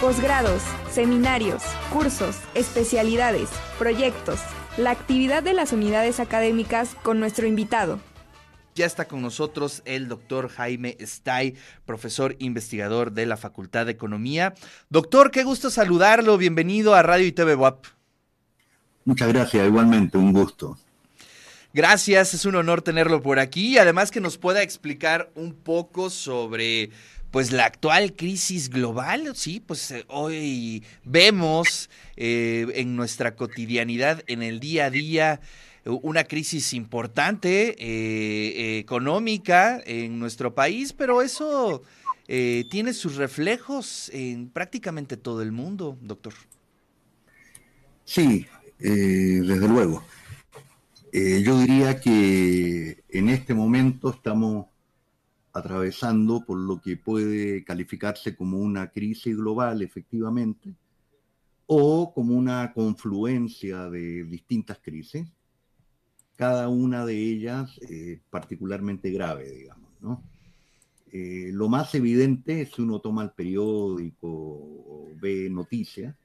Posgrados, seminarios, cursos, especialidades, proyectos, la actividad de las unidades académicas con nuestro invitado. Ya está con nosotros el doctor Jaime Stay, profesor investigador de la Facultad de Economía. Doctor, qué gusto saludarlo. Bienvenido a Radio y TV WAP. Muchas gracias, igualmente, un gusto. Gracias, es un honor tenerlo por aquí y además que nos pueda explicar un poco sobre pues la actual crisis global, sí, pues eh, hoy vemos eh, en nuestra cotidianidad, en el día a día, una crisis importante eh, económica en nuestro país, pero eso tiene sus reflejos en prácticamente todo el mundo, doctor. Sí, desde luego. yo diría que en este momento estamos atravesando por lo que puede calificarse como una crisis global, efectivamente, o como una confluencia de distintas crisis, cada una de ellas eh, particularmente grave, digamos. ¿no? Eh, lo más evidente, si uno toma el periódico o ve noticias,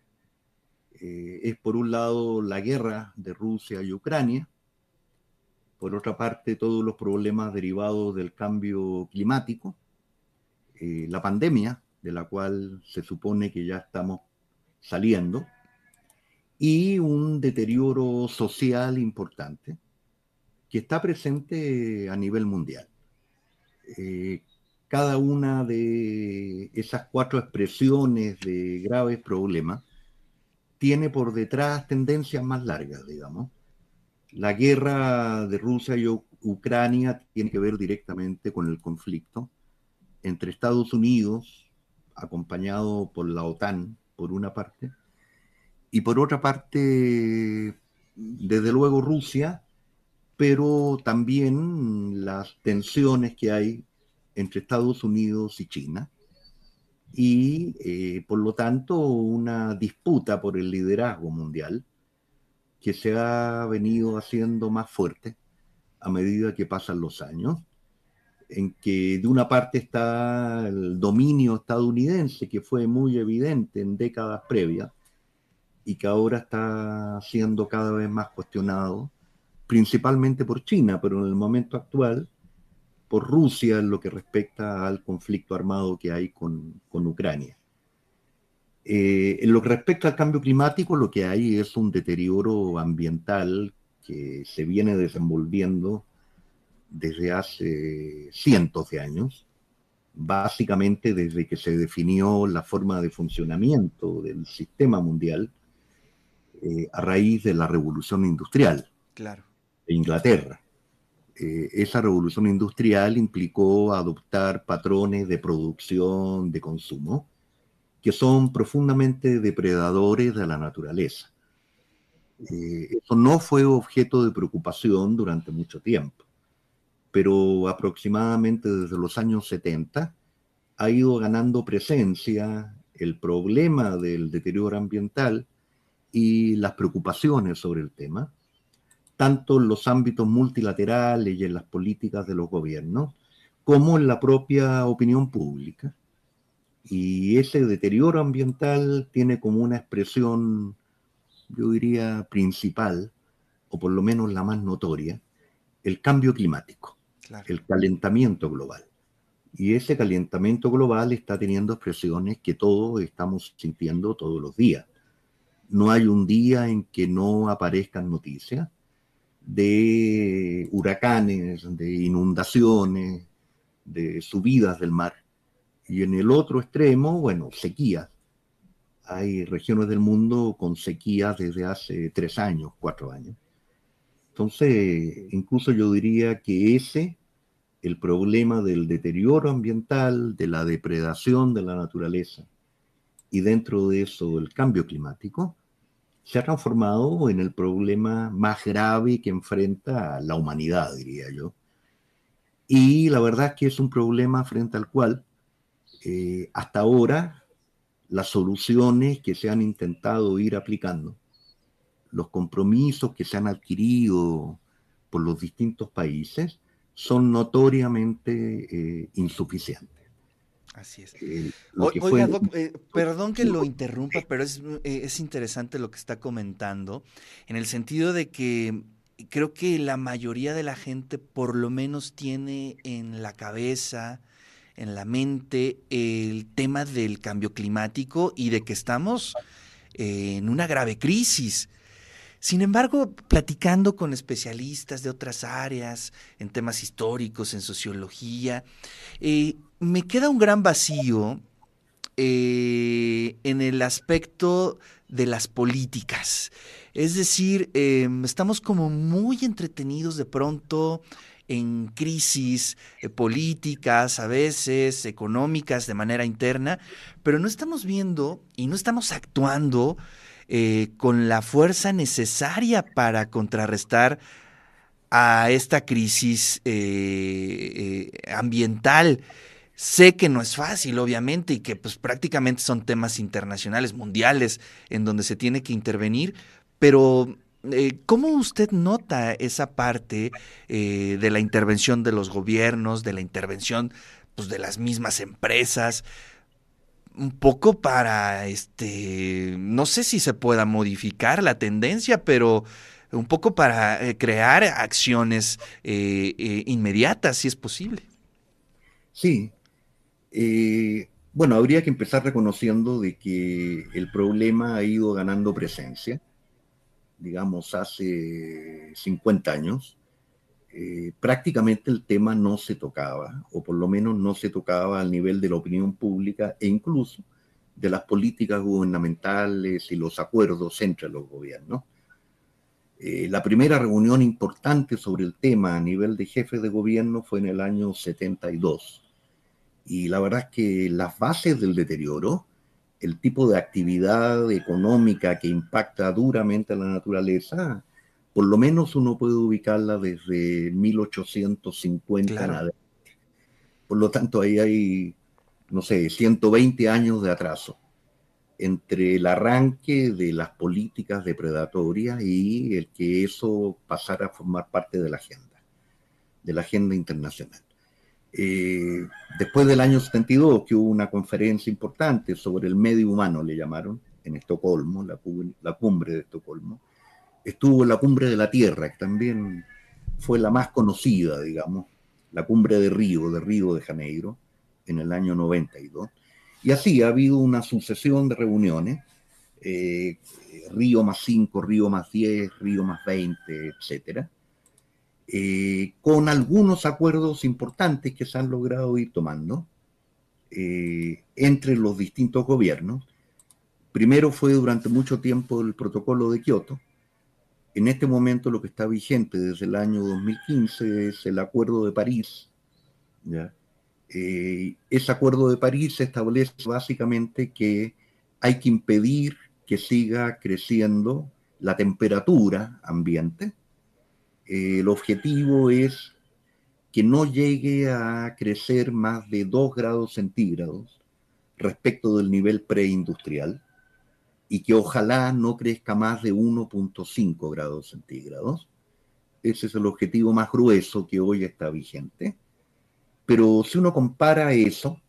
eh, es por un lado la guerra de Rusia y Ucrania, por otra parte, todos los problemas derivados del cambio climático, eh, la pandemia, de la cual se supone que ya estamos saliendo, y un deterioro social importante que está presente a nivel mundial. Eh, cada una de esas cuatro expresiones de graves problemas tiene por detrás tendencias más largas, digamos, la guerra de Rusia y Ucrania tiene que ver directamente con el conflicto entre Estados Unidos, acompañado por la OTAN, por una parte, y por otra parte, desde luego Rusia, pero también las tensiones que hay entre Estados Unidos y China, y eh, por lo tanto una disputa por el liderazgo mundial que se ha venido haciendo más fuerte a medida que pasan los años, en que de una parte está el dominio estadounidense, que fue muy evidente en décadas previas, y que ahora está siendo cada vez más cuestionado, principalmente por China, pero en el momento actual por Rusia en lo que respecta al conflicto armado que hay con, con Ucrania. Eh, en lo que respecta al cambio climático, lo que hay es un deterioro ambiental que se viene desenvolviendo desde hace cientos de años, básicamente desde que se definió la forma de funcionamiento del sistema mundial eh, a raíz de la revolución industrial claro. de Inglaterra. Eh, esa revolución industrial implicó adoptar patrones de producción, de consumo, que son profundamente depredadores de la naturaleza. Eh, eso no fue objeto de preocupación durante mucho tiempo, pero aproximadamente desde los años 70 ha ido ganando presencia el problema del deterioro ambiental y las preocupaciones sobre el tema, tanto en los ámbitos multilaterales y en las políticas de los gobiernos, como en la propia opinión pública y ese deterioro ambiental tiene como una expresión, yo diría, principal, o por lo menos la más notoria, el cambio climático, el calentamiento global. Y ese calentamiento global está teniendo expresiones que todos estamos sintiendo todos los días. No hay un día en que no aparezcan noticias de huracanes, de inundaciones, de subidas del mar y en el otro extremo, bueno, sequías. Hay regiones del mundo con sequías desde hace tres años, cuatro años. Entonces, incluso yo diría que ese, el problema del deterioro ambiental, de la depredación de la naturaleza y dentro de eso el cambio climático, se ha transformado en el problema más grave que enfrenta la humanidad, diría yo. Y la verdad es que es un problema frente al cual eh, hasta ahora las soluciones que se han intentado ir aplicando, los compromisos que se han adquirido por los distintos países, son notoriamente eh, insuficientes. Así es. Eh, oiga, eh, perdón que lo interrumpa, pero es, es, interesante lo que está comentando, en el sentido de que creo que la mayoría de la gente por lo menos tiene en la cabeza, en la mente, el tema del cambio climático y de que estamos en una grave crisis. Sin embargo, platicando con especialistas de otras áreas, en temas históricos, en sociología, eh, me queda un gran vacío eh, en el aspecto de las políticas. Es decir, estamos como muy entretenidos de pronto en crisis eh, políticas, a veces económicas de manera interna, pero no estamos viendo y no estamos actuando eh, con la fuerza necesaria para contrarrestar a esta crisis eh, ambiental. Sé que no es fácil, obviamente, y que pues prácticamente son temas internacionales, mundiales, en donde se tiene que intervenir, pero ¿cómo usted nota esa parte de la intervención de los gobiernos, de la intervención pues, de las mismas empresas? un poco para, este, no sé si se pueda modificar la tendencia, pero un poco para eh, crear acciones eh, eh, inmediatas, si es posible. Sí. bueno, habría que empezar reconociendo de que el problema ha ido ganando presencia, digamos, hace 50 años. prácticamente el tema no se tocaba, o por lo menos no se tocaba al nivel de la opinión pública e incluso de las políticas gubernamentales y los acuerdos entre los gobiernos. Eh, la primera reunión importante sobre el tema a nivel de jefes de gobierno fue en el año 72. Y la verdad es que las bases del deterioro, el tipo de actividad económica que impacta duramente a la naturaleza, por lo menos uno puede ubicarla desde 1850 en adelante. Por lo tanto, ahí hay no sé, 120 años de atraso entre el arranque de las políticas depredatorias y el que eso pasara a formar parte de la agenda, de la agenda internacional. Eh, después del año 72, que hubo una conferencia importante sobre el medio humano, le llamaron, en Estocolmo, la, la cumbre de Estocolmo, estuvo la cumbre de la Tierra, que también fue la más conocida, digamos, la cumbre de Río, de Río de Janeiro, en el año 92. Y así ha habido una sucesión de reuniones, eh, Río más 5, Río más 10, Río más 20, etcétera, eh, con algunos acuerdos importantes que se han logrado ir tomando eh, entre los distintos gobiernos. Primero fue durante mucho tiempo el protocolo de Kioto. En este momento lo que está vigente desde el año 2015 es el Acuerdo de París. Eh, ese acuerdo de París establece básicamente que hay que impedir que siga creciendo la temperatura ambiente. El objetivo es que no llegue a crecer más de 2 grados centígrados respecto del nivel preindustrial y que ojalá no crezca más de 1.5 grados centígrados. Ese es el objetivo más grueso que hoy está vigente. Pero si uno compara eso,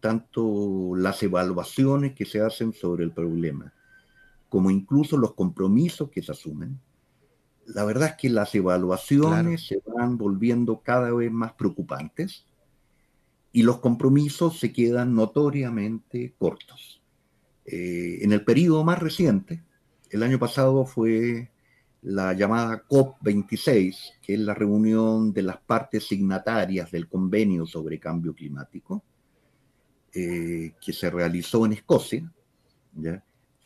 tanto las evaluaciones que se hacen sobre el problema, como incluso los compromisos que se asumen, la verdad es que las evaluaciones se van volviendo cada vez más preocupantes y los compromisos se quedan notoriamente cortos. Eh, en el periodo más reciente, el año pasado fue la llamada COP26, que es la reunión de las partes signatarias del convenio sobre cambio climático, eh, que se realizó en Escocia.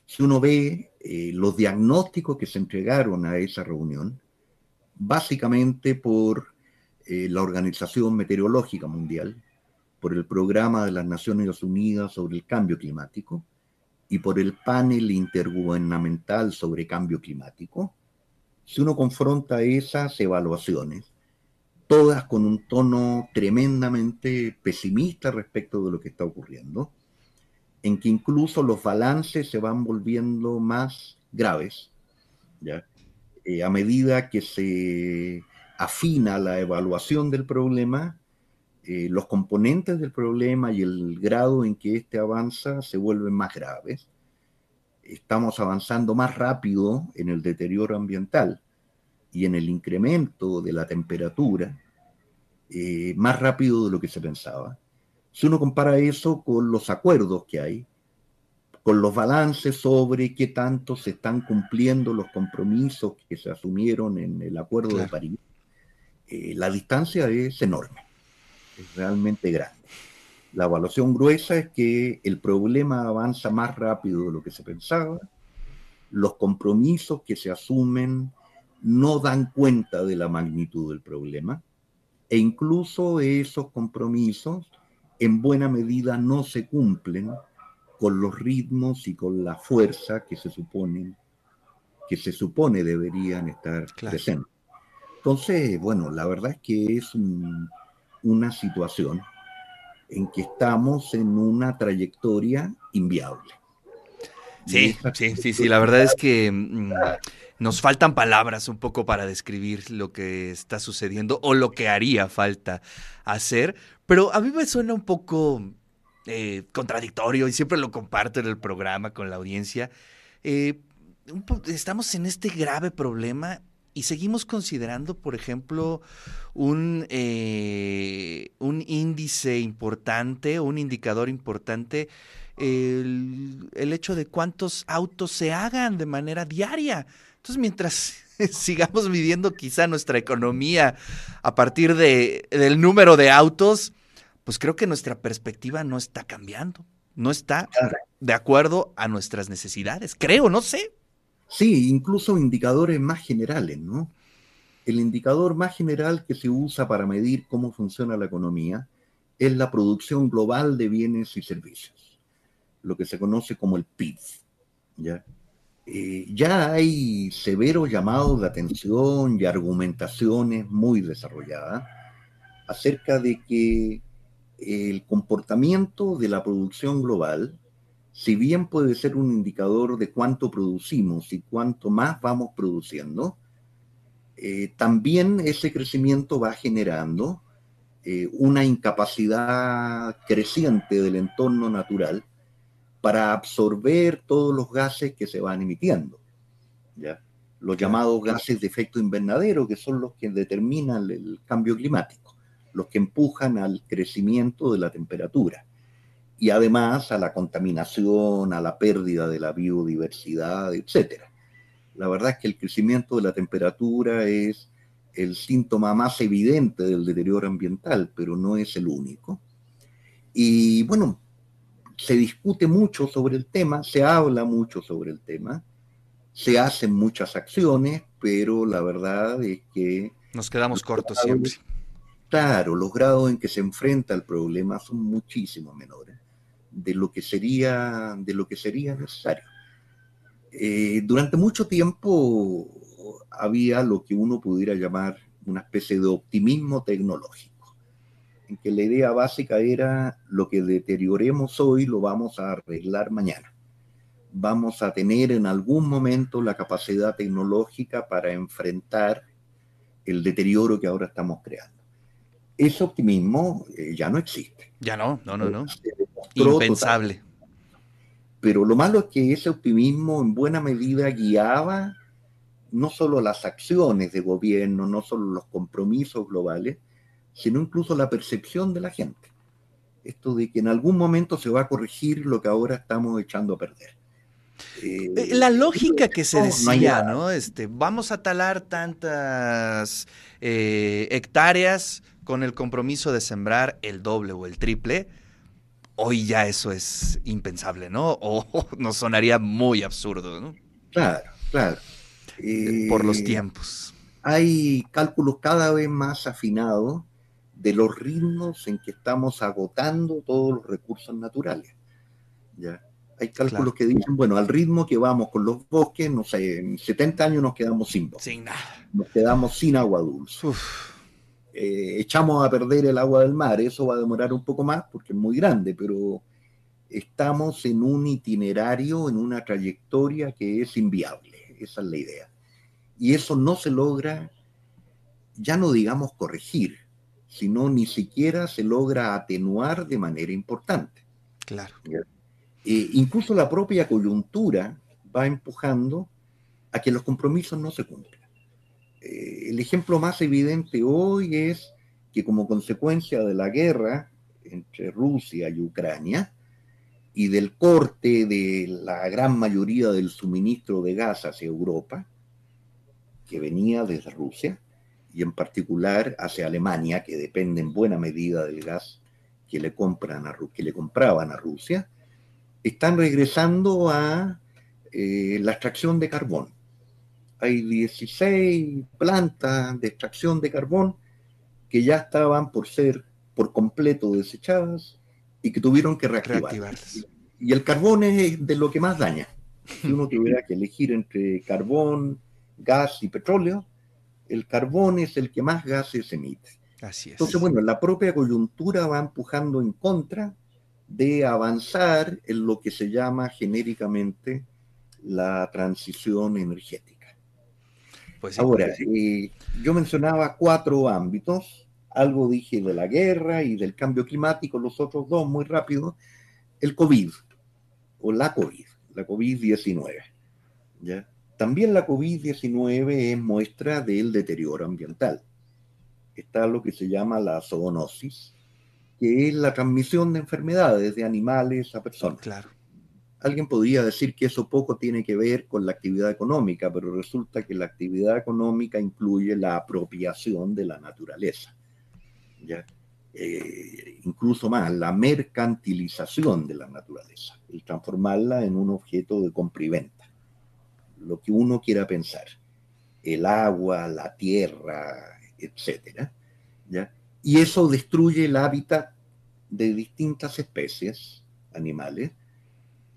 Si uno ve eh, los diagnósticos que se entregaron a esa reunión, básicamente por eh, la Organización Meteorológica Mundial, por el Programa de las Naciones Unidas sobre el Cambio Climático y por el Panel Intergubernamental sobre Cambio Climático, si uno confronta esas evaluaciones, todas con un tono tremendamente pesimista respecto de lo que está ocurriendo, en que incluso los balances se van volviendo más graves, ¿ya? Eh, a medida que se afina la evaluación del problema, eh, los componentes del problema y el grado en que éste avanza se vuelven más graves. Estamos avanzando más rápido en el deterioro ambiental y en el incremento de la temperatura, eh, más rápido de lo que se pensaba. Si uno compara eso con los acuerdos que hay, con los balances sobre qué tanto se están cumpliendo los compromisos que se asumieron en el Acuerdo de París, eh, la distancia es enorme, es realmente grande. La evaluación gruesa es que el problema avanza más rápido de lo que se pensaba, los compromisos que se asumen no dan cuenta de la magnitud del problema e incluso esos compromisos en buena medida no se cumplen con los ritmos y con la fuerza que se suponen que se supone deberían estar presentes. Entonces, bueno, la verdad es que es una situación en que estamos en una trayectoria inviable. Sí, sí, sí, sí, la verdad es que mm, nos faltan palabras un poco para describir lo que está sucediendo o lo que haría falta hacer, pero a mí me suena un poco eh, contradictorio y siempre lo comparto en el programa con la audiencia. Eh, estamos en este grave problema y seguimos considerando, por ejemplo, un, eh, un índice importante, un indicador importante, el, el, hecho de cuántos autos se hagan de manera diaria. Entonces, mientras sigamos viviendo quizá nuestra economía a partir de, del número de autos, pues creo que nuestra perspectiva no está cambiando, no está de acuerdo a nuestras necesidades, creo, no sé. Sí, incluso indicadores más generales, ¿no? El indicador más general que se usa para medir cómo funciona la economía es la producción global de bienes y servicios, lo que se conoce como el PIB. ¿ya? Eh, ya hay severos llamados de atención y argumentaciones muy desarrolladas acerca de que el comportamiento de la producción global, si bien puede ser un indicador de cuánto producimos y cuánto más vamos produciendo, eh, también ese crecimiento va generando eh, una incapacidad creciente del entorno natural para absorber todos los gases que se van emitiendo. ¿ya? Los llamados gases de efecto invernadero, que son los que determinan el cambio climático los que empujan al crecimiento de la temperatura y además a la contaminación, a la pérdida de la biodiversidad, etc. La verdad es que el crecimiento de la temperatura es el síntoma más evidente del deterioro ambiental, pero no es el único. Y bueno, se discute mucho sobre el tema, se habla mucho sobre el tema, se hacen muchas acciones, pero la verdad es que... Nos quedamos cortos siempre Claro, los grados en que se enfrenta el problema son muchísimo menores de lo que sería, de lo que sería necesario. Eh, durante mucho tiempo había lo que uno pudiera llamar una especie de optimismo tecnológico, en que la idea básica era lo que deterioremos hoy lo vamos a arreglar mañana. Vamos a tener en algún momento la capacidad tecnológica para enfrentar el deterioro que ahora estamos creando ese optimismo eh, ya no existe. Ya no, no, no, no. Impensable. Pero lo malo es que ese optimismo en buena medida guiaba no solo las acciones de gobierno, no solo los compromisos globales, sino incluso la percepción de la gente. Esto de que en algún momento se va a corregir lo que ahora estamos echando a perder. Eh, eh, la lógica que se decía, ¿no? Este, vamos a talar tantas hectáreas, con el compromiso de sembrar el doble o el triple, hoy ya eso es impensable, ¿no? O nos sonaría muy absurdo, ¿no? Claro, claro. Eh, por los tiempos. Hay cálculos cada vez más afinados de los ritmos en que estamos agotando todos los recursos naturales. ¿ya? Hay cálculos que dicen, bueno, al ritmo que vamos con los bosques, no sé, en 70 años nos quedamos sin bosques. Sin nada. Nos quedamos sin agua dulce. Uf eh, echamos a perder el agua del mar. Eso va a demorar un poco más porque es muy grande, pero estamos en un itinerario, en una trayectoria que es inviable. Esa es la idea. Y eso no se logra, ya no digamos corregir, sino ni siquiera se logra atenuar de manera importante. Claro. Eh, incluso la propia coyuntura va empujando a que los compromisos no se cumplan. El ejemplo más evidente hoy es que como consecuencia de la guerra entre Rusia y Ucrania y del corte de la gran mayoría del suministro de gas hacia Europa, que venía desde Rusia, y en particular hacia Alemania, que depende en buena medida del gas que le, compran a, que le compraban a Rusia, están regresando a eh, la extracción de carbón. Hay 16 plantas de extracción de carbón que ya estaban por ser por completo desechadas y que tuvieron que reactivarse. Y el carbón es de lo que más daña. Si uno tuviera que elegir entre carbón, gas y petróleo, el carbón es el que más gases emite. Así es. Entonces, bueno, la propia coyuntura va empujando en contra de avanzar en lo que se llama genéricamente la transición energética. Pues Ahora, eh, yo mencionaba cuatro ámbitos, algo dije de la guerra y del cambio climático, los otros dos muy rápido, el COVID o la COVID, la COVID-19. ¿ya? También la COVID-19 es muestra del deterioro ambiental. Está lo que se llama la zoonosis, que es la transmisión de enfermedades de animales a personas. Claro. Alguien podría decir que eso poco tiene que ver con la actividad económica, pero resulta que la actividad económica incluye la apropiación de la naturaleza. ¿ya? Eh, incluso más, la mercantilización de la naturaleza, el transformarla en un objeto de compra y venta lo que uno quiera pensar, el agua, la tierra, etcétera, ¿ya? Y eso destruye el hábitat de distintas especies animales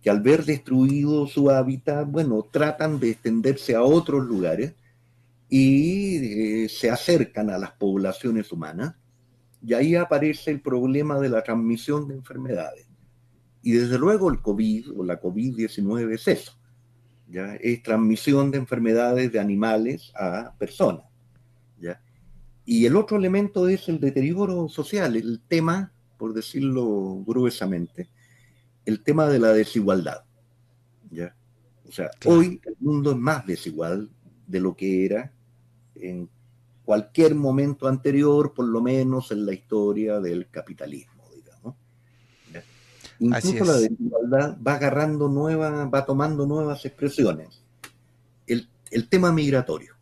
que al ver destruido su hábitat, bueno, tratan de extenderse a otros lugares y eh, se acercan a las poblaciones humanas. Y ahí aparece el problema de la transmisión de enfermedades. Y desde luego el COVID o la COVID-19 es eso ¿ya? es transmisión de enfermedades de animales a personas. ¿ya? Y el otro elemento es el deterioro social, el tema, por decirlo gruesamente, el tema de la desigualdad. ¿ya? O sea, hoy el mundo es más desigual de lo que era en cualquier momento anterior, por lo menos en la historia del capitalismo. Incluso la desigualdad va agarrando nuevas, va tomando nuevas expresiones. El, el tema migratorio.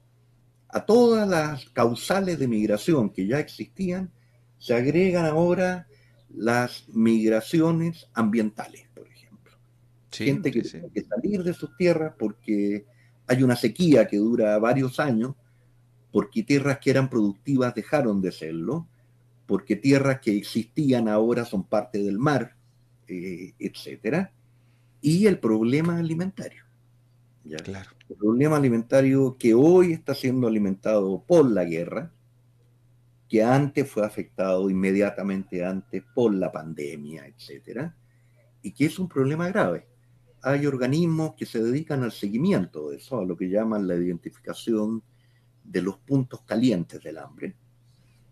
A todas las causales de migración que ya existían, se agregan ahora las migraciones ambientales, por ejemplo. Gente que tiene que salir de sus tierras porque hay una sequía que dura varios años, porque tierras que eran productivas dejaron de serlo, porque tierras que existían ahora son parte del mar, eh, etcétera, y el problema alimentario. Claro. El problema alimentario que hoy está siendo alimentado por la guerra, que antes fue afectado inmediatamente antes por la pandemia, etcétera, y que es un problema grave. Hay organismos que se dedican al seguimiento de eso, a lo que llaman la identificación de los puntos calientes del hambre.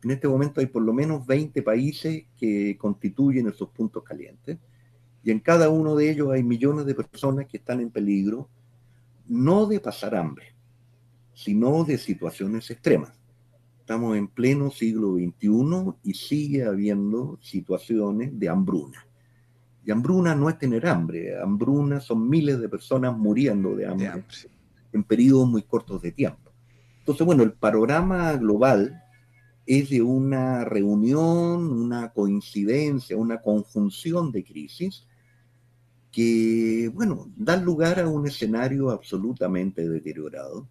En este momento hay por lo menos 20 países que constituyen esos puntos calientes y en cada uno de ellos hay millones de personas que están en peligro no de pasar hambre, sino de situaciones extremas. Estamos en pleno siglo XXI y sigue habiendo situaciones de hambruna. Y hambruna no es tener hambre, hambruna son miles de personas muriendo de hambre, de hambre. en periodos muy cortos de tiempo. Entonces, bueno, el panorama global es de una reunión, una coincidencia, una conjunción de crisis que, bueno, dan lugar a un escenario absolutamente deteriorado,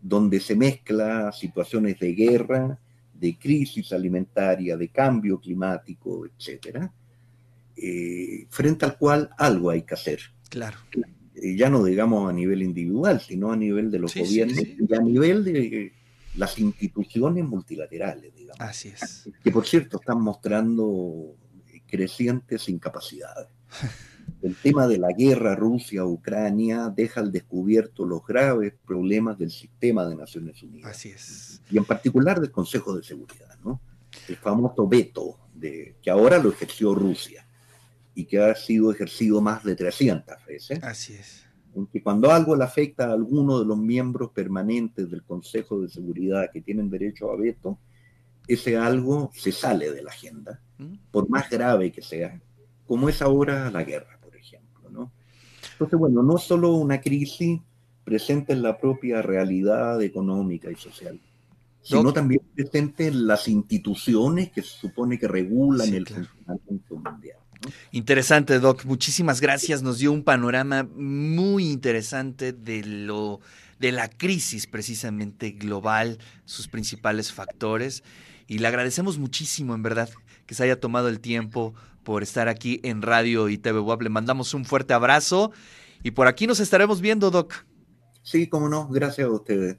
donde se mezcla situaciones de guerra, de crisis alimentaria, de cambio climático, etcétera, eh, frente al cual algo hay que hacer. Claro. Eh, ya no digamos a nivel individual, sino a nivel de los gobiernos y a nivel de las instituciones multilaterales, digamos. Así es. Que por cierto están mostrando crecientes incapacidades. El tema de la guerra Rusia-Ucrania deja al descubierto los graves problemas del sistema de Naciones Unidas. Así es. Y en particular del Consejo de Seguridad, ¿no? el famoso veto, de, que ahora lo ejerció Rusia y que ha sido ejercido más de 300 veces. Así es. En que cuando algo le afecta a alguno de los miembros permanentes del Consejo de Seguridad que tienen derecho a veto, ese algo se sale de la agenda, ¿Mm? por más grave que sea, como es ahora la guerra. Entonces, bueno, no solo una crisis presente en la propia realidad económica y social, sino también presente en las instituciones que se supone que regulan el funcionamiento mundial. Interesante, Doc. Muchísimas gracias. Nos dio un panorama muy interesante de lo de la crisis precisamente global, sus principales factores. Y le agradecemos muchísimo, en verdad, que se haya tomado el tiempo por estar aquí en Radio y TV Web. Le mandamos un fuerte abrazo y por aquí nos estaremos viendo, Doc. Sí, cómo no. Gracias a ustedes.